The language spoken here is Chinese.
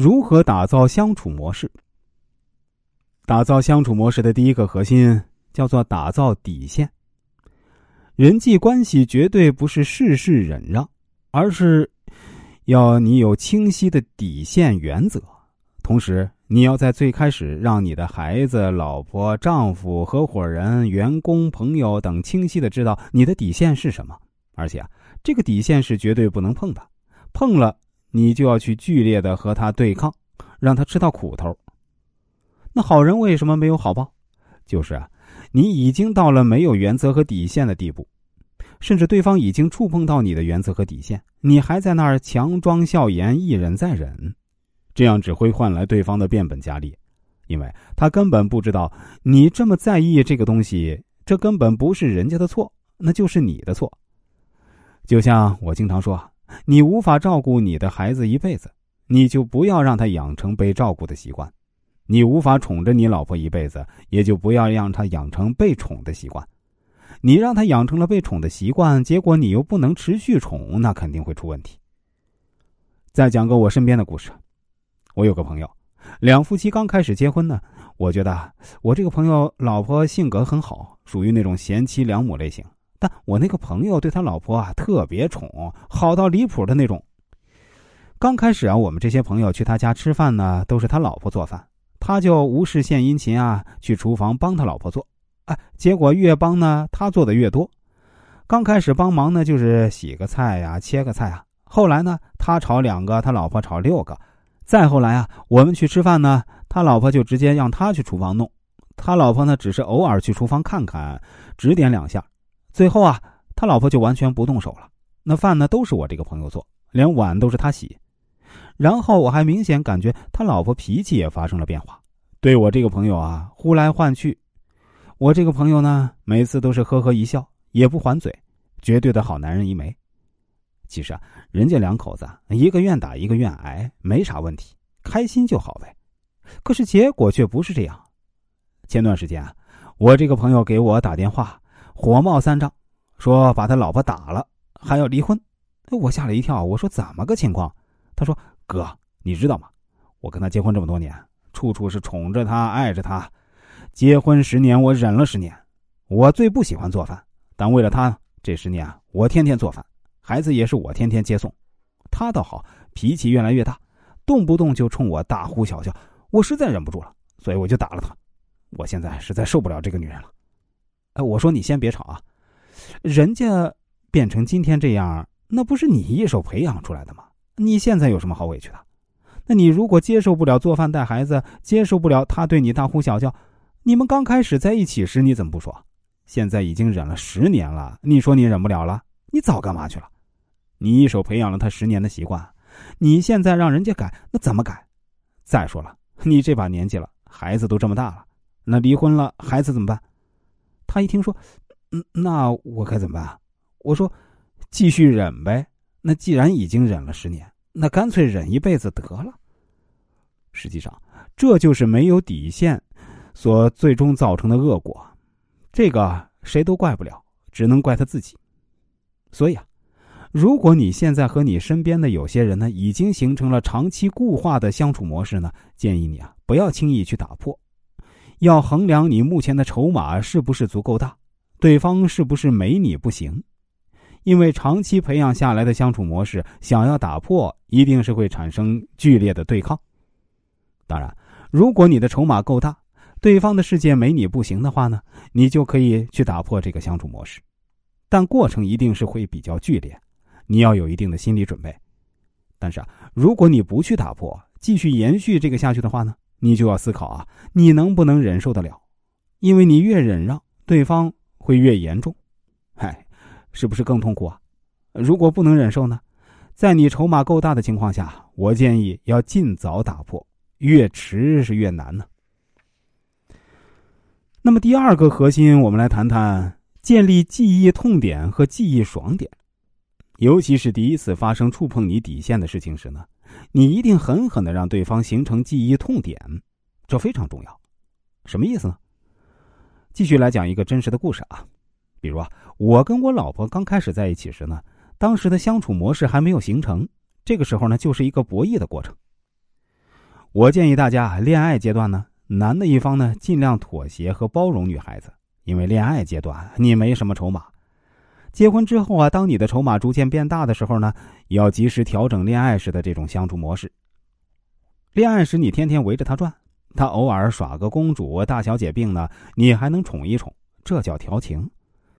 如何打造相处模式？打造相处模式的第一个核心叫做打造底线。人际关系绝对不是事事忍让，而是要你有清晰的底线原则。同时，你要在最开始让你的孩子、老婆、丈夫、合伙人、员工、朋友等清晰的知道你的底线是什么，而且啊，这个底线是绝对不能碰的，碰了。你就要去剧烈的和他对抗，让他吃到苦头。那好人为什么没有好报？就是啊，你已经到了没有原则和底线的地步，甚至对方已经触碰到你的原则和底线，你还在那儿强装笑颜，一忍再忍，这样只会换来对方的变本加厉，因为他根本不知道你这么在意这个东西，这根本不是人家的错，那就是你的错。就像我经常说。你无法照顾你的孩子一辈子，你就不要让他养成被照顾的习惯；你无法宠着你老婆一辈子，也就不要让他养成被宠的习惯。你让他养成了被宠的习惯，结果你又不能持续宠，那肯定会出问题。再讲个我身边的故事，我有个朋友，两夫妻刚开始结婚呢，我觉得我这个朋友老婆性格很好，属于那种贤妻良母类型。但我那个朋友对他老婆啊特别宠，好到离谱的那种。刚开始啊，我们这些朋友去他家吃饭呢，都是他老婆做饭，他就无事献殷勤啊，去厨房帮他老婆做。哎，结果越帮呢，他做的越多。刚开始帮忙呢，就是洗个菜呀，切个菜啊。后来呢，他炒两个，他老婆炒六个。再后来啊，我们去吃饭呢，他老婆就直接让他去厨房弄，他老婆呢，只是偶尔去厨房看看，指点两下。最后啊，他老婆就完全不动手了。那饭呢，都是我这个朋友做，连碗都是他洗。然后我还明显感觉他老婆脾气也发生了变化，对我这个朋友啊呼来唤去。我这个朋友呢，每次都是呵呵一笑，也不还嘴，绝对的好男人一枚。其实啊，人家两口子一个愿打一个愿挨，没啥问题，开心就好呗。可是结果却不是这样。前段时间啊，我这个朋友给我打电话。火冒三丈，说把他老婆打了，还要离婚。我吓了一跳，我说怎么个情况？他说：“哥，你知道吗？我跟他结婚这么多年，处处是宠着他，爱着他。结婚十年，我忍了十年。我最不喜欢做饭，但为了他，这十年我天天做饭，孩子也是我天天接送。他倒好，脾气越来越大，动不动就冲我大呼小叫。我实在忍不住了，所以我就打了他。我现在实在受不了这个女人了。”我说你先别吵啊，人家变成今天这样，那不是你一手培养出来的吗？你现在有什么好委屈的？那你如果接受不了做饭带孩子，接受不了他对你大呼小叫，你们刚开始在一起时你怎么不说？现在已经忍了十年了，你说你忍不了了？你早干嘛去了？你一手培养了他十年的习惯，你现在让人家改，那怎么改？再说了，你这把年纪了，孩子都这么大了，那离婚了，孩子怎么办？他一听说，嗯，那我该怎么办？我说，继续忍呗。那既然已经忍了十年，那干脆忍一辈子得了。实际上，这就是没有底线所最终造成的恶果。这个谁都怪不了，只能怪他自己。所以啊，如果你现在和你身边的有些人呢，已经形成了长期固化的相处模式呢，建议你啊，不要轻易去打破。要衡量你目前的筹码是不是足够大，对方是不是没你不行，因为长期培养下来的相处模式，想要打破，一定是会产生剧烈的对抗。当然，如果你的筹码够大，对方的世界没你不行的话呢，你就可以去打破这个相处模式，但过程一定是会比较剧烈，你要有一定的心理准备。但是啊，如果你不去打破，继续延续这个下去的话呢？你就要思考啊，你能不能忍受得了？因为你越忍让，对方会越严重，嗨，是不是更痛苦啊？如果不能忍受呢，在你筹码够大的情况下，我建议要尽早打破，越迟是越难呢。那么第二个核心，我们来谈谈建立记忆痛点和记忆爽点，尤其是第一次发生触碰你底线的事情时呢。你一定狠狠的让对方形成记忆痛点，这非常重要。什么意思呢？继续来讲一个真实的故事啊，比如啊，我跟我老婆刚开始在一起时呢，当时的相处模式还没有形成，这个时候呢，就是一个博弈的过程。我建议大家，恋爱阶段呢，男的一方呢，尽量妥协和包容女孩子，因为恋爱阶段你没什么筹码。结婚之后啊，当你的筹码逐渐变大的时候呢，也要及时调整恋爱时的这种相处模式。恋爱时你天天围着他转，他偶尔耍个公主、大小姐病呢，你还能宠一宠，这叫调情。